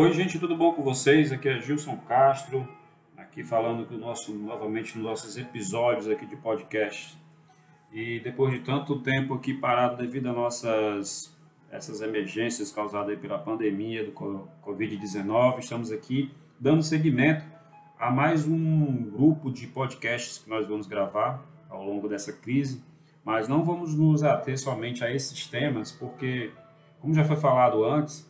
Oi, gente, tudo bom com vocês? Aqui é Gilson Castro, aqui falando com o nosso, novamente nos nossos episódios aqui de podcast. E depois de tanto tempo aqui parado devido a nossas essas emergências causadas pela pandemia do Covid-19, estamos aqui dando seguimento a mais um grupo de podcasts que nós vamos gravar ao longo dessa crise, mas não vamos nos ater somente a esses temas, porque, como já foi falado antes,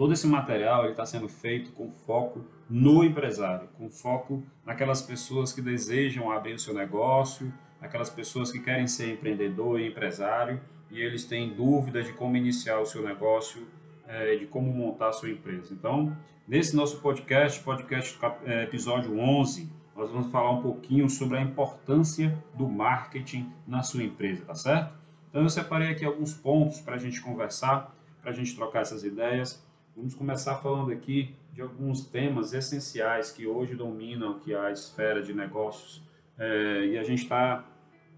todo esse material está sendo feito com foco no empresário, com foco naquelas pessoas que desejam abrir o seu negócio, naquelas pessoas que querem ser empreendedor e empresário e eles têm dúvidas de como iniciar o seu negócio, é, de como montar a sua empresa. Então, nesse nosso podcast, podcast é, episódio 11, nós vamos falar um pouquinho sobre a importância do marketing na sua empresa, tá certo? Então, eu separei aqui alguns pontos para a gente conversar, para a gente trocar essas ideias. Vamos começar falando aqui de alguns temas essenciais que hoje dominam aqui a esfera de negócios é, e a gente está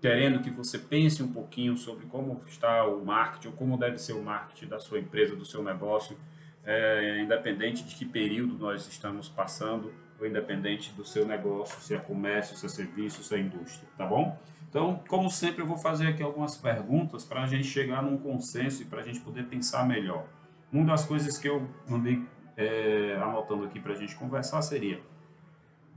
querendo que você pense um pouquinho sobre como está o marketing ou como deve ser o marketing da sua empresa, do seu negócio, é, independente de que período nós estamos passando ou independente do seu negócio, se é comércio, se é serviço, se é indústria, tá bom? Então, como sempre, eu vou fazer aqui algumas perguntas para a gente chegar num consenso e para a gente poder pensar melhor. Uma das coisas que eu andei é, anotando aqui para a gente conversar seria: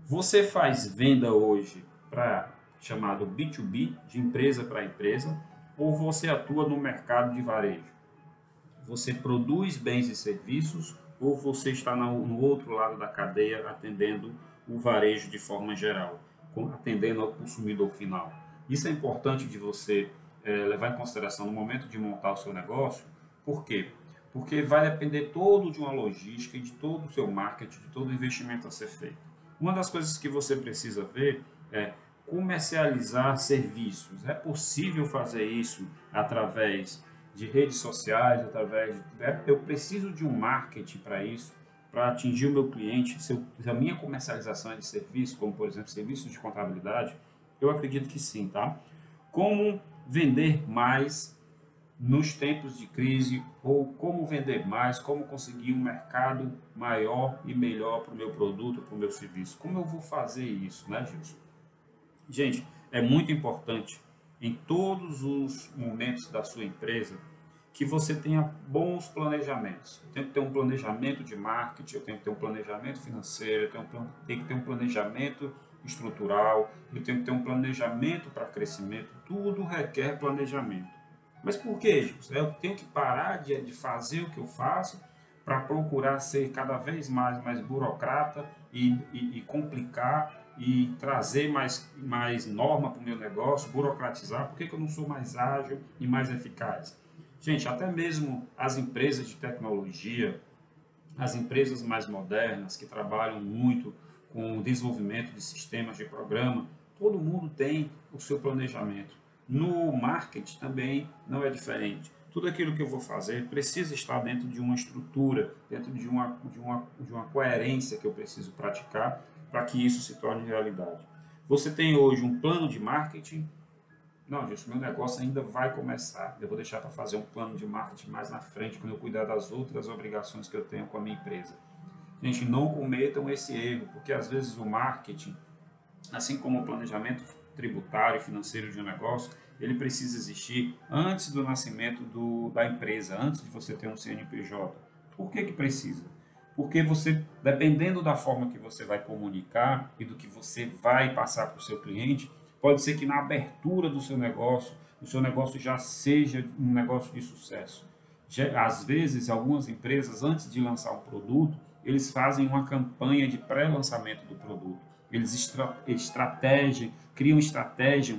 você faz venda hoje para chamado B2B, de empresa para empresa, ou você atua no mercado de varejo? Você produz bens e serviços ou você está no outro lado da cadeia atendendo o varejo de forma geral, atendendo ao consumidor final? Isso é importante de você é, levar em consideração no momento de montar o seu negócio, por quê? Porque vai depender todo de uma logística de todo o seu marketing, de todo o investimento a ser feito. Uma das coisas que você precisa ver é comercializar serviços. É possível fazer isso através de redes sociais, através de... É, eu preciso de um marketing para isso, para atingir o meu cliente. Se, eu, se a minha comercialização é de serviço, como por exemplo serviços de contabilidade, eu acredito que sim, tá? Como vender mais nos tempos de crise ou como vender mais, como conseguir um mercado maior e melhor para o meu produto, para o meu serviço. Como eu vou fazer isso, né, Gilson? Gente, é muito importante em todos os momentos da sua empresa que você tenha bons planejamentos. Eu tenho que ter um planejamento de marketing, eu tenho que ter um planejamento financeiro, eu tenho, tenho que ter um planejamento estrutural, eu tenho que ter um planejamento para crescimento. Tudo requer planejamento. Mas por que, Gilson? Eu tenho que parar de, de fazer o que eu faço para procurar ser cada vez mais, mais burocrata e, e, e complicar e trazer mais, mais norma para o meu negócio, burocratizar, por que, que eu não sou mais ágil e mais eficaz? Gente, até mesmo as empresas de tecnologia, as empresas mais modernas que trabalham muito com o desenvolvimento de sistemas de programa, todo mundo tem o seu planejamento. No marketing também não é diferente. Tudo aquilo que eu vou fazer precisa estar dentro de uma estrutura, dentro de uma, de uma, de uma coerência que eu preciso praticar para que isso se torne realidade. Você tem hoje um plano de marketing? Não, Gilson, meu negócio ainda vai começar. Eu vou deixar para fazer um plano de marketing mais na frente, quando eu cuidar das outras obrigações que eu tenho com a minha empresa. Gente, não cometam esse erro, porque às vezes o marketing, assim como o planejamento tributário e financeiro de um negócio, ele precisa existir antes do nascimento do, da empresa, antes de você ter um CNPJ. Por que, que precisa? Porque você, dependendo da forma que você vai comunicar e do que você vai passar para o seu cliente, pode ser que na abertura do seu negócio, o seu negócio já seja um negócio de sucesso. Às vezes, algumas empresas, antes de lançar um produto, eles fazem uma campanha de pré-lançamento do produto eles estra estratégia, criam estratégia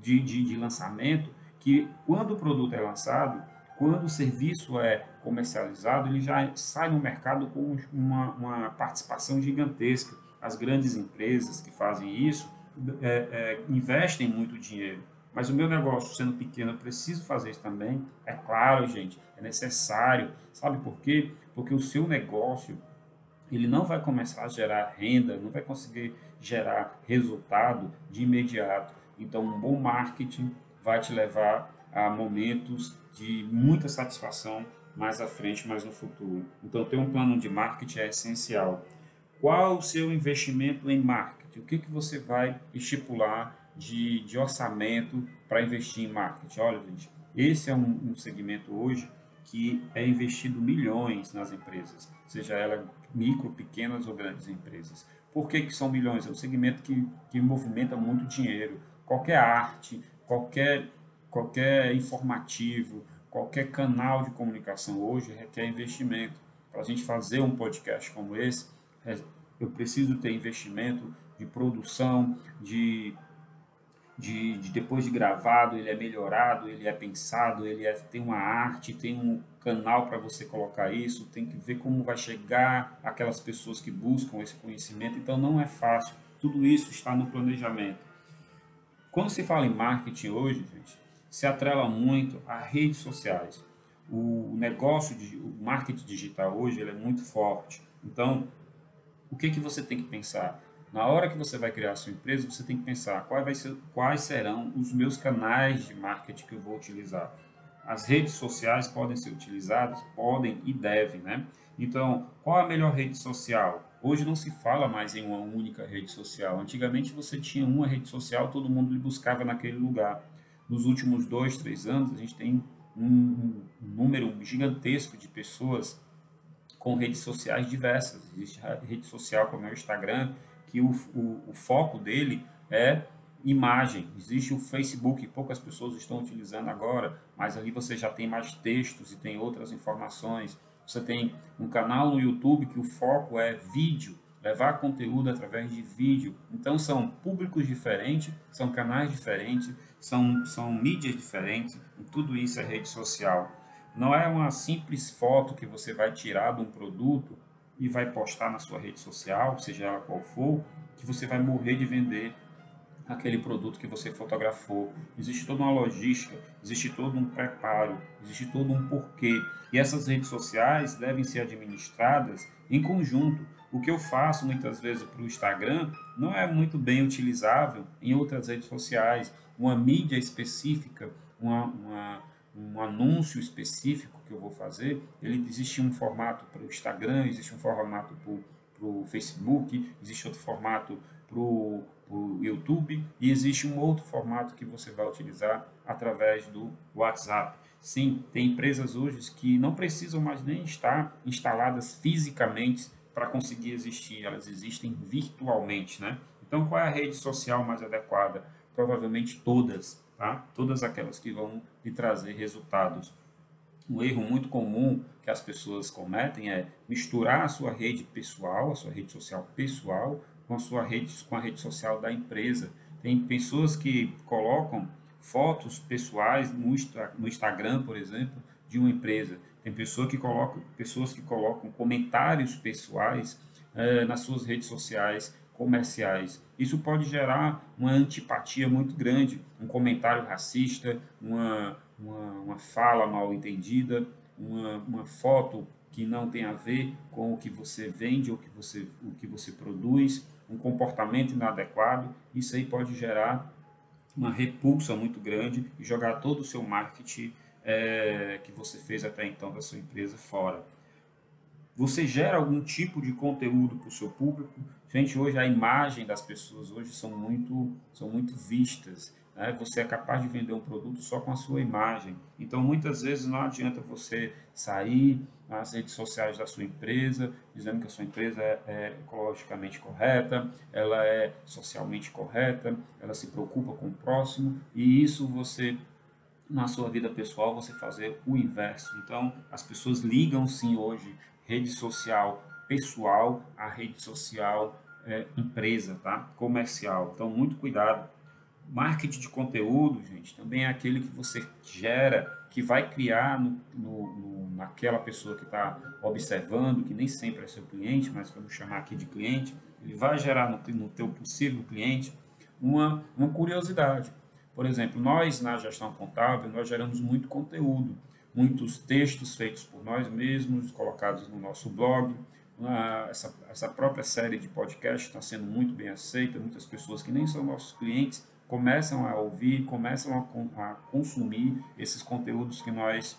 de, de, de lançamento que quando o produto é lançado, quando o serviço é comercializado, ele já sai no mercado com uma, uma participação gigantesca. As grandes empresas que fazem isso é, é, investem muito dinheiro. Mas o meu negócio, sendo pequeno, eu preciso fazer isso também. É claro, gente, é necessário. Sabe por quê? Porque o seu negócio ele não vai começar a gerar renda, não vai conseguir gerar resultado de imediato. Então, um bom marketing vai te levar a momentos de muita satisfação mais à frente, mais no futuro. Então, ter um plano de marketing é essencial. Qual o seu investimento em marketing? O que, que você vai estipular de, de orçamento para investir em marketing? Olha, gente, esse é um, um segmento hoje que é investido milhões nas empresas, seja ela micro, pequenas ou grandes empresas. Por que, que são milhões? É um segmento que, que movimenta muito dinheiro. Qualquer arte, qualquer, qualquer informativo, qualquer canal de comunicação hoje requer investimento. Para a gente fazer um podcast como esse, é, eu preciso ter investimento de produção, de de, de, depois de gravado, ele é melhorado, ele é pensado, ele é, tem uma arte, tem um canal para você colocar isso, tem que ver como vai chegar aquelas pessoas que buscam esse conhecimento. Então não é fácil. Tudo isso está no planejamento. Quando se fala em marketing hoje, gente, se atrela muito a redes sociais. O negócio de o marketing digital hoje ele é muito forte. Então, o que que você tem que pensar? Na hora que você vai criar a sua empresa, você tem que pensar quais, ser, quais serão os meus canais de marketing que eu vou utilizar. As redes sociais podem ser utilizadas? Podem e devem, né? Então, qual a melhor rede social? Hoje não se fala mais em uma única rede social. Antigamente você tinha uma rede social, todo mundo lhe buscava naquele lugar. Nos últimos dois, três anos, a gente tem um número gigantesco de pessoas com redes sociais diversas. Existe rede social como é o Instagram, que o, o, o foco dele é imagem. Existe o Facebook, poucas pessoas estão utilizando agora, mas ali você já tem mais textos e tem outras informações. Você tem um canal no YouTube que o foco é vídeo, levar conteúdo através de vídeo. Então são públicos diferentes, são canais diferentes, são, são mídias diferentes, e tudo isso é rede social. Não é uma simples foto que você vai tirar de um produto e vai postar na sua rede social, seja ela qual for, que você vai morrer de vender aquele produto que você fotografou. Existe toda uma logística, existe todo um preparo, existe todo um porquê. E essas redes sociais devem ser administradas em conjunto. O que eu faço muitas vezes para o Instagram não é muito bem utilizável em outras redes sociais. Uma mídia específica, uma, uma um anúncio específico que eu vou fazer, ele existe um formato para o Instagram, existe um formato para o Facebook, existe outro formato para o YouTube e existe um outro formato que você vai utilizar através do WhatsApp. Sim, tem empresas hoje que não precisam mais nem estar instaladas fisicamente para conseguir existir, elas existem virtualmente, né? Então, qual é a rede social mais adequada? Provavelmente todas, tá? Todas aquelas que vão lhe trazer resultados. Um erro muito comum que as pessoas cometem é misturar a sua rede pessoal, a sua rede social pessoal, com a sua rede, com a rede social da empresa. Tem pessoas que colocam fotos pessoais no, no Instagram, por exemplo, de uma empresa. Tem pessoa que coloca, pessoas que colocam comentários pessoais eh, nas suas redes sociais comerciais. Isso pode gerar uma antipatia muito grande, um comentário racista, uma, uma, uma fala mal entendida, uma, uma foto que não tem a ver com o que você vende ou que você, o que você produz, um comportamento inadequado. Isso aí pode gerar uma repulsa muito grande e jogar todo o seu marketing é, que você fez até então da sua empresa fora. Você gera algum tipo de conteúdo para o seu público? Gente, hoje a imagem das pessoas hoje são muito, são muito vistas. Né? Você é capaz de vender um produto só com a sua imagem. Então, muitas vezes não adianta você sair nas redes sociais da sua empresa dizendo que a sua empresa é, é ecologicamente correta, ela é socialmente correta, ela se preocupa com o próximo e isso você na sua vida pessoal você fazer o inverso. Então, as pessoas ligam sim hoje rede social pessoal a rede social é, empresa, tá? Comercial. Então, muito cuidado. Marketing de conteúdo, gente, também é aquele que você gera, que vai criar no, no, no naquela pessoa que está observando, que nem sempre é seu cliente, mas vamos chamar aqui de cliente, ele vai gerar no, no teu possível cliente uma, uma curiosidade. Por exemplo, nós na gestão contábil, nós geramos muito conteúdo muitos textos feitos por nós mesmos, colocados no nosso blog. Essa, essa própria série de podcast está sendo muito bem aceita, muitas pessoas que nem são nossos clientes começam a ouvir, começam a, consumir esses conteúdos que nós,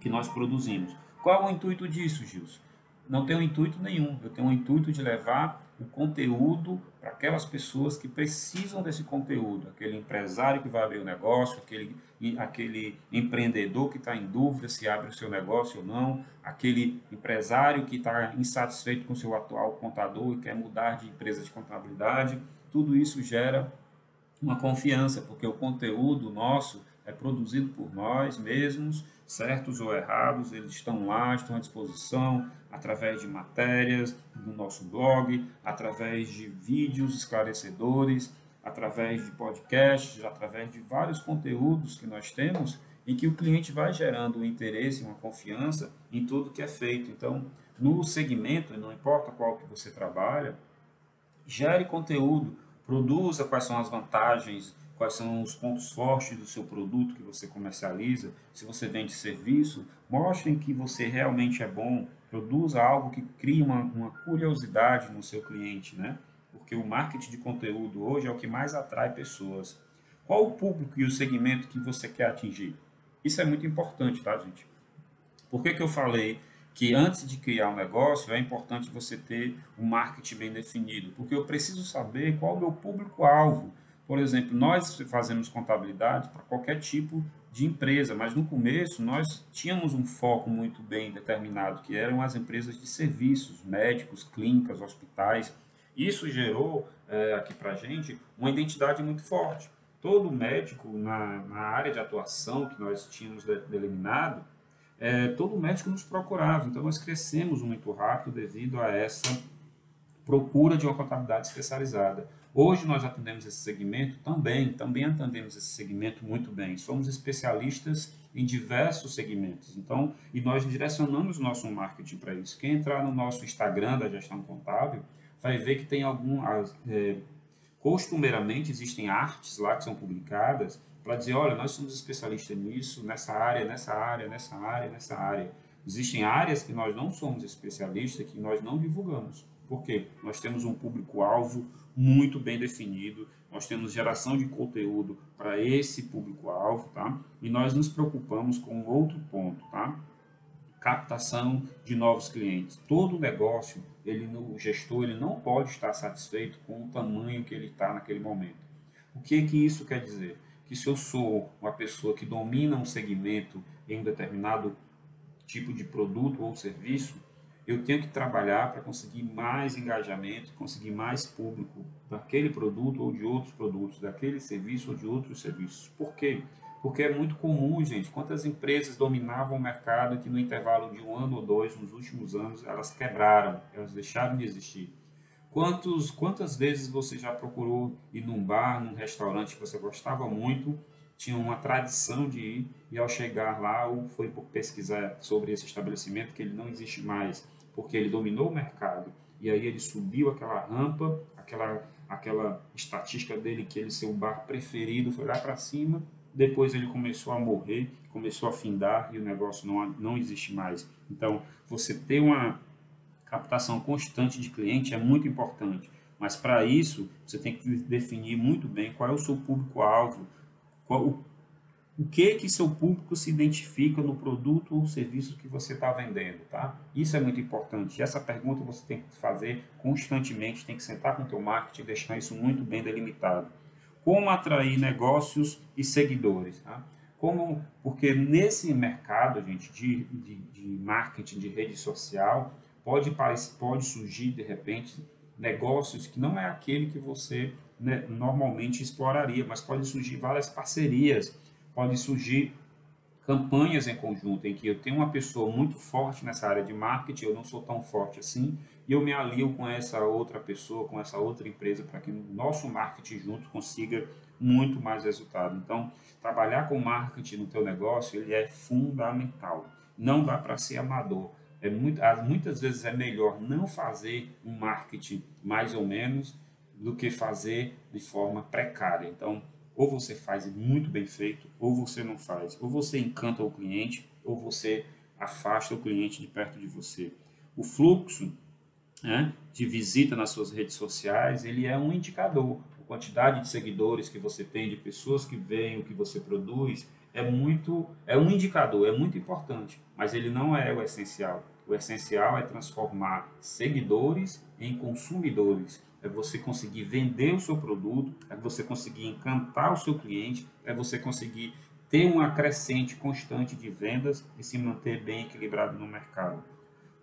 que nós produzimos. Qual é o intuito disso, Gilson? Não tenho intuito nenhum. Eu tenho o intuito de levar o conteúdo para aquelas pessoas que precisam desse conteúdo, aquele empresário que vai abrir o um negócio, aquele, aquele empreendedor que está em dúvida se abre o seu negócio ou não, aquele empresário que está insatisfeito com seu atual contador e quer mudar de empresa de contabilidade. Tudo isso gera uma confiança, porque o conteúdo nosso é produzido por nós mesmos, certos ou errados, eles estão lá, estão à disposição, através de matérias do nosso blog, através de vídeos esclarecedores, através de podcasts, através de vários conteúdos que nós temos em que o cliente vai gerando um interesse, uma confiança em tudo que é feito. Então, no segmento, não importa qual que você trabalha, gere conteúdo, produza quais são as vantagens, quais são os pontos fortes do seu produto que você comercializa, se você vende serviço, mostrem que você realmente é bom, produza algo que crie uma, uma curiosidade no seu cliente, né? Porque o marketing de conteúdo hoje é o que mais atrai pessoas. Qual o público e o segmento que você quer atingir? Isso é muito importante, tá, gente? Por que, que eu falei que antes de criar um negócio é importante você ter um marketing bem definido? Porque eu preciso saber qual é o meu público-alvo. Por exemplo, nós fazemos contabilidade para qualquer tipo de empresa, mas no começo nós tínhamos um foco muito bem determinado, que eram as empresas de serviços, médicos, clínicas, hospitais. Isso gerou é, aqui para a gente uma identidade muito forte. Todo médico na, na área de atuação que nós tínhamos delimitado, é, todo médico nos procurava. Então nós crescemos muito rápido devido a essa procura de uma contabilidade especializada. Hoje nós atendemos esse segmento também, também atendemos esse segmento muito bem. Somos especialistas em diversos segmentos. Então, e nós direcionamos o nosso marketing para isso. Quem entrar no nosso Instagram da gestão contábil vai ver que tem algum é, costumeiramente existem artes lá que são publicadas para dizer, olha, nós somos especialistas nisso, nessa área, nessa área, nessa área, nessa área. Existem áreas que nós não somos especialistas, que nós não divulgamos. Por quê? Nós temos um público-alvo muito bem definido, nós temos geração de conteúdo para esse público-alvo, tá? E nós nos preocupamos com outro ponto, tá? Captação de novos clientes. Todo negócio, ele, o gestor, ele não pode estar satisfeito com o tamanho que ele está naquele momento. O que que isso quer dizer? Que se eu sou uma pessoa que domina um segmento em um determinado tipo de produto ou serviço, eu tenho que trabalhar para conseguir mais engajamento, conseguir mais público daquele produto ou de outros produtos, daquele serviço ou de outros serviços. Por quê? Porque é muito comum, gente, quantas empresas dominavam o mercado que no intervalo de um ano ou dois, nos últimos anos, elas quebraram, elas deixaram de existir. Quantos, quantas vezes você já procurou ir num bar, num restaurante que você gostava muito, tinha uma tradição de ir, e ao chegar lá, ou foi pesquisar sobre esse estabelecimento que ele não existe mais, porque ele dominou o mercado. E aí ele subiu aquela rampa, aquela, aquela estatística dele que ele ser o bar preferido foi lá para cima. Depois ele começou a morrer, começou a findar e o negócio não, não existe mais. Então, você ter uma captação constante de cliente é muito importante. Mas para isso, você tem que definir muito bem qual é o seu público-alvo, qual, o que que seu público se identifica no produto ou serviço que você está vendendo, tá? Isso é muito importante. Essa pergunta você tem que fazer constantemente, tem que sentar com o teu marketing e deixar isso muito bem delimitado. Como atrair negócios e seguidores, tá? Como, porque nesse mercado, gente, de, de, de marketing, de rede social, pode, pode surgir, de repente, negócios que não é aquele que você né, normalmente exploraria, mas pode surgir várias parcerias pode surgir campanhas em conjunto em que eu tenho uma pessoa muito forte nessa área de marketing, eu não sou tão forte assim, e eu me alio com essa outra pessoa, com essa outra empresa, para que o nosso marketing junto consiga muito mais resultado. Então, trabalhar com marketing no teu negócio, ele é fundamental. Não dá para ser amador. É muito, muitas vezes é melhor não fazer um marketing mais ou menos do que fazer de forma precária. Então, ou você faz muito bem feito, ou você não faz. Ou você encanta o cliente, ou você afasta o cliente de perto de você. O fluxo né, de visita nas suas redes sociais, ele é um indicador. O quantidade de seguidores que você tem, de pessoas que veem o que você produz, é muito, é um indicador, é muito importante, mas ele não é o essencial. O essencial é transformar seguidores em consumidores. É você conseguir vender o seu produto, é você conseguir encantar o seu cliente, é você conseguir ter uma crescente constante de vendas e se manter bem equilibrado no mercado.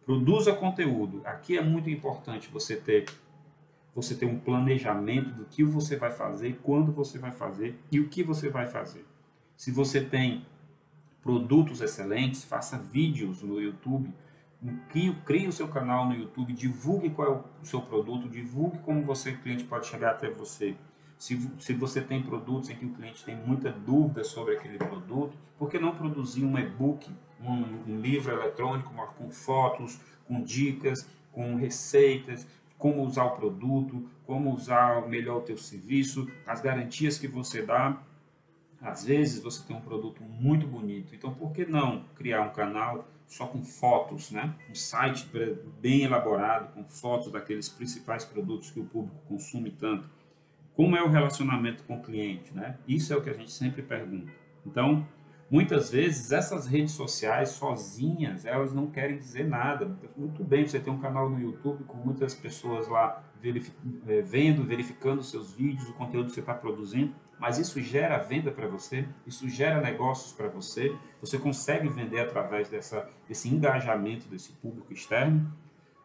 Produza conteúdo. Aqui é muito importante você ter você ter um planejamento do que você vai fazer, quando você vai fazer e o que você vai fazer. Se você tem produtos excelentes, faça vídeos no YouTube, crie o seu canal no YouTube, divulgue qual é o seu produto, divulgue como você, cliente, pode chegar até você. Se, se você tem produtos em que o cliente tem muita dúvida sobre aquele produto, por que não produzir um e-book, um, um livro eletrônico com fotos, com dicas, com receitas, como usar o produto, como usar melhor o teu serviço, as garantias que você dá. Às vezes você tem um produto muito bonito, então por que não criar um canal só com fotos, né? Um site bem elaborado com fotos daqueles principais produtos que o público consome tanto. Como é o relacionamento com o cliente, né? Isso é o que a gente sempre pergunta. Então, Muitas vezes essas redes sociais sozinhas, elas não querem dizer nada. Muito bem, você tem um canal no YouTube com muitas pessoas lá verific é, vendo, verificando seus vídeos, o conteúdo que você está produzindo, mas isso gera venda para você, isso gera negócios para você, você consegue vender através dessa, desse engajamento desse público externo.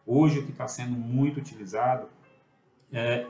Hoje o que está sendo muito utilizado é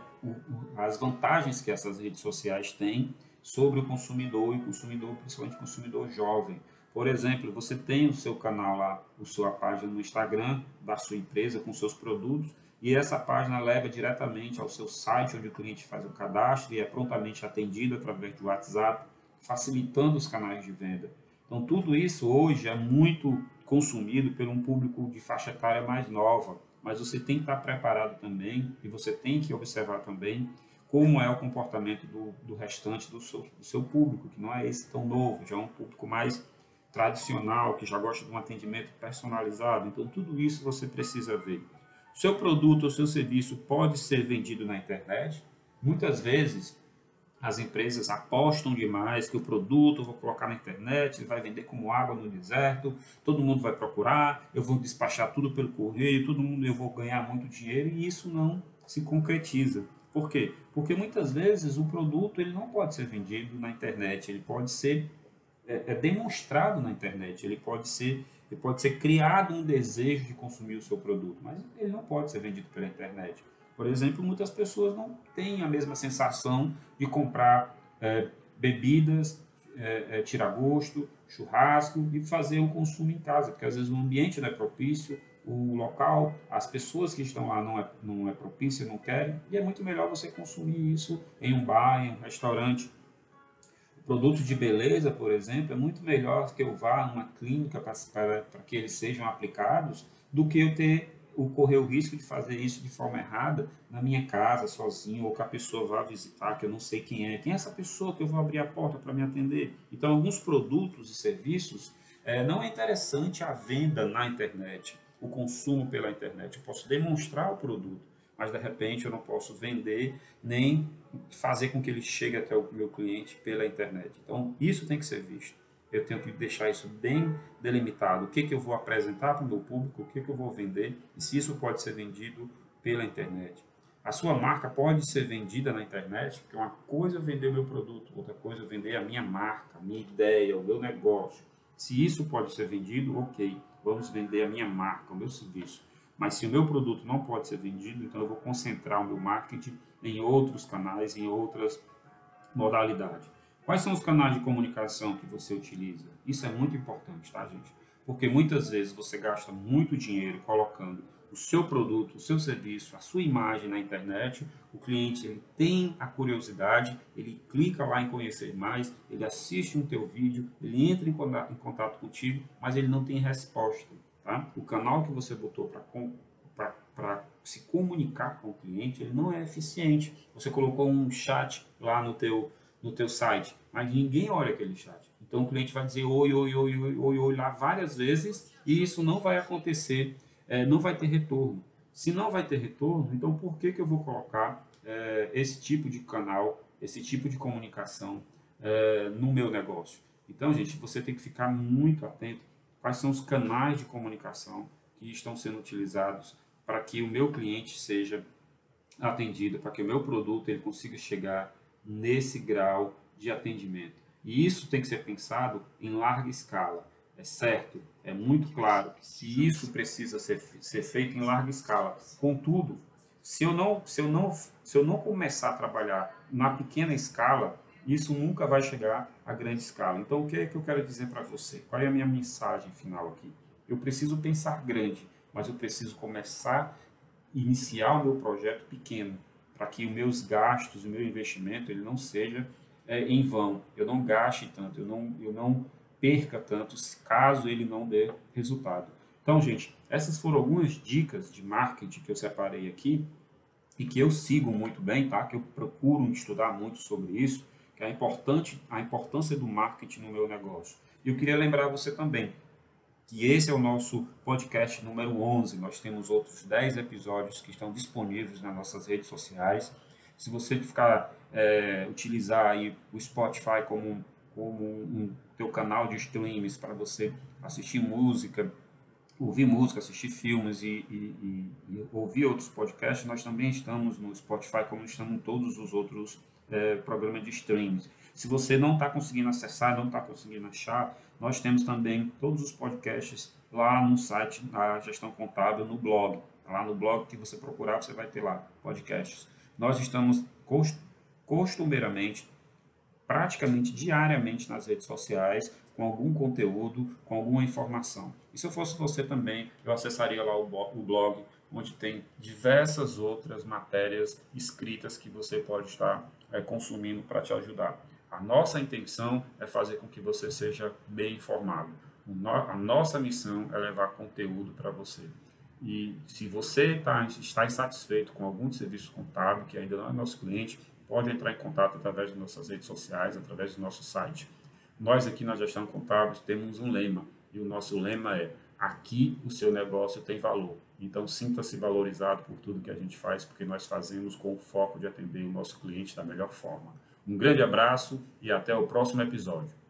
as vantagens que essas redes sociais têm sobre o consumidor e o consumidor, principalmente o consumidor jovem. Por exemplo, você tem o seu canal lá, a sua página no Instagram da sua empresa com seus produtos e essa página leva diretamente ao seu site onde o cliente faz o cadastro e é prontamente atendido através do WhatsApp, facilitando os canais de venda. Então, tudo isso hoje é muito consumido por um público de faixa etária mais nova, mas você tem que estar preparado também e você tem que observar também como é o comportamento do, do restante do seu, do seu público, que não é esse tão novo, já é um público mais tradicional, que já gosta de um atendimento personalizado. Então, tudo isso você precisa ver. Seu produto ou seu serviço pode ser vendido na internet. Muitas vezes, as empresas apostam demais que o produto vou colocar na internet, ele vai vender como água no deserto, todo mundo vai procurar, eu vou despachar tudo pelo correio, todo mundo eu vou ganhar muito dinheiro e isso não se concretiza. Por quê? Porque muitas vezes o produto ele não pode ser vendido na internet, ele pode ser é, é demonstrado na internet, ele pode ser ele pode ser criado um desejo de consumir o seu produto, mas ele não pode ser vendido pela internet. Por exemplo, muitas pessoas não têm a mesma sensação de comprar é, bebidas, é, é, tirar gosto, churrasco e fazer um consumo em casa, porque às vezes o ambiente não é propício, o local, as pessoas que estão lá não é, não é propício, não querem, e é muito melhor você consumir isso em um bar, em um restaurante. Produtos de beleza, por exemplo, é muito melhor que eu vá a uma clínica para, que eles sejam aplicados do que eu ter o correr o risco de fazer isso de forma errada na minha casa, sozinho, ou que a pessoa vá visitar, que eu não sei quem é. Quem é essa pessoa que eu vou abrir a porta para me atender? Então, alguns produtos e serviços é, não é interessante a venda na internet o consumo pela internet. Eu posso demonstrar o produto, mas de repente eu não posso vender nem fazer com que ele chegue até o meu cliente pela internet. Então, isso tem que ser visto. Eu tenho que deixar isso bem delimitado. O que, que eu vou apresentar para o meu público, o que, que eu vou vender e se isso pode ser vendido pela internet. A sua marca pode ser vendida na internet, porque uma coisa é vender o meu produto, outra coisa é vender a minha marca, a minha ideia, o meu negócio. Se isso pode ser vendido, ok vamos vender a minha marca, o meu serviço. Mas se o meu produto não pode ser vendido, então eu vou concentrar o meu marketing em outros canais, em outras modalidades. Quais são os canais de comunicação que você utiliza? Isso é muito importante, tá, gente? Porque muitas vezes você gasta muito dinheiro colocando o seu produto, o seu serviço, a sua imagem na internet, o cliente ele tem a curiosidade, ele clica lá em conhecer mais, ele assiste um teu vídeo, ele entra em contato contigo, mas ele não tem resposta. Tá? O canal que você botou para se comunicar com o cliente, ele não é eficiente. Você colocou um chat lá no teu, no teu site, mas ninguém olha aquele chat. Então o cliente vai dizer oi, oi, oi, oi, oi, oi lá várias vezes e isso não vai acontecer é, não vai ter retorno. Se não vai ter retorno, então por que, que eu vou colocar é, esse tipo de canal, esse tipo de comunicação é, no meu negócio. Então, gente, você tem que ficar muito atento quais são os canais de comunicação que estão sendo utilizados para que o meu cliente seja atendido, para que o meu produto ele consiga chegar nesse grau de atendimento. E isso tem que ser pensado em larga escala. É certo, é muito claro que isso precisa ser, ser feito em larga escala. Contudo, se eu não se eu não se eu não começar a trabalhar na pequena escala, isso nunca vai chegar à grande escala. Então, o que é que eu quero dizer para você? Qual é a minha mensagem final aqui? Eu preciso pensar grande, mas eu preciso começar iniciar o meu projeto pequeno, para que os meus gastos, o meu investimento, ele não seja é, em vão. Eu não gaste tanto, eu não eu não perca tanto, caso ele não dê resultado. Então, gente, essas foram algumas dicas de marketing que eu separei aqui e que eu sigo muito bem, tá? Que eu procuro estudar muito sobre isso, que é importante a importância do marketing no meu negócio. E eu queria lembrar você também que esse é o nosso podcast número 11. Nós temos outros 10 episódios que estão disponíveis nas nossas redes sociais. Se você ficar é, utilizar aí o Spotify como, como um, um teu canal de streams para você assistir música, ouvir música, assistir filmes e, e, e, e, ouvir outros podcasts, nós também estamos no Spotify, como estamos em todos os outros é, programas de streams. Se você não está conseguindo acessar, não está conseguindo achar, nós temos também todos os podcasts lá no site da Gestão Contábil, no blog. Lá no blog que você procurar, você vai ter lá podcasts. Nós estamos costumeiramente, praticamente diariamente nas redes sociais, com algum conteúdo, com alguma informação. E se eu fosse você também, eu acessaria lá o blog, onde tem diversas outras matérias escritas que você pode estar é, consumindo para te ajudar. A nossa intenção é fazer com que você seja bem informado. A nossa missão é levar conteúdo para você. E se você tá, está insatisfeito com algum serviço contábil, que ainda não é nosso cliente, pode entrar em contato através de nossas redes sociais, através do nosso site. Nós aqui na Gestão Contábil temos um lema, e o nosso lema é: aqui o seu negócio tem valor. Então sinta-se valorizado por tudo que a gente faz, porque nós fazemos com o foco de atender o nosso cliente da melhor forma. Um grande abraço e até o próximo episódio.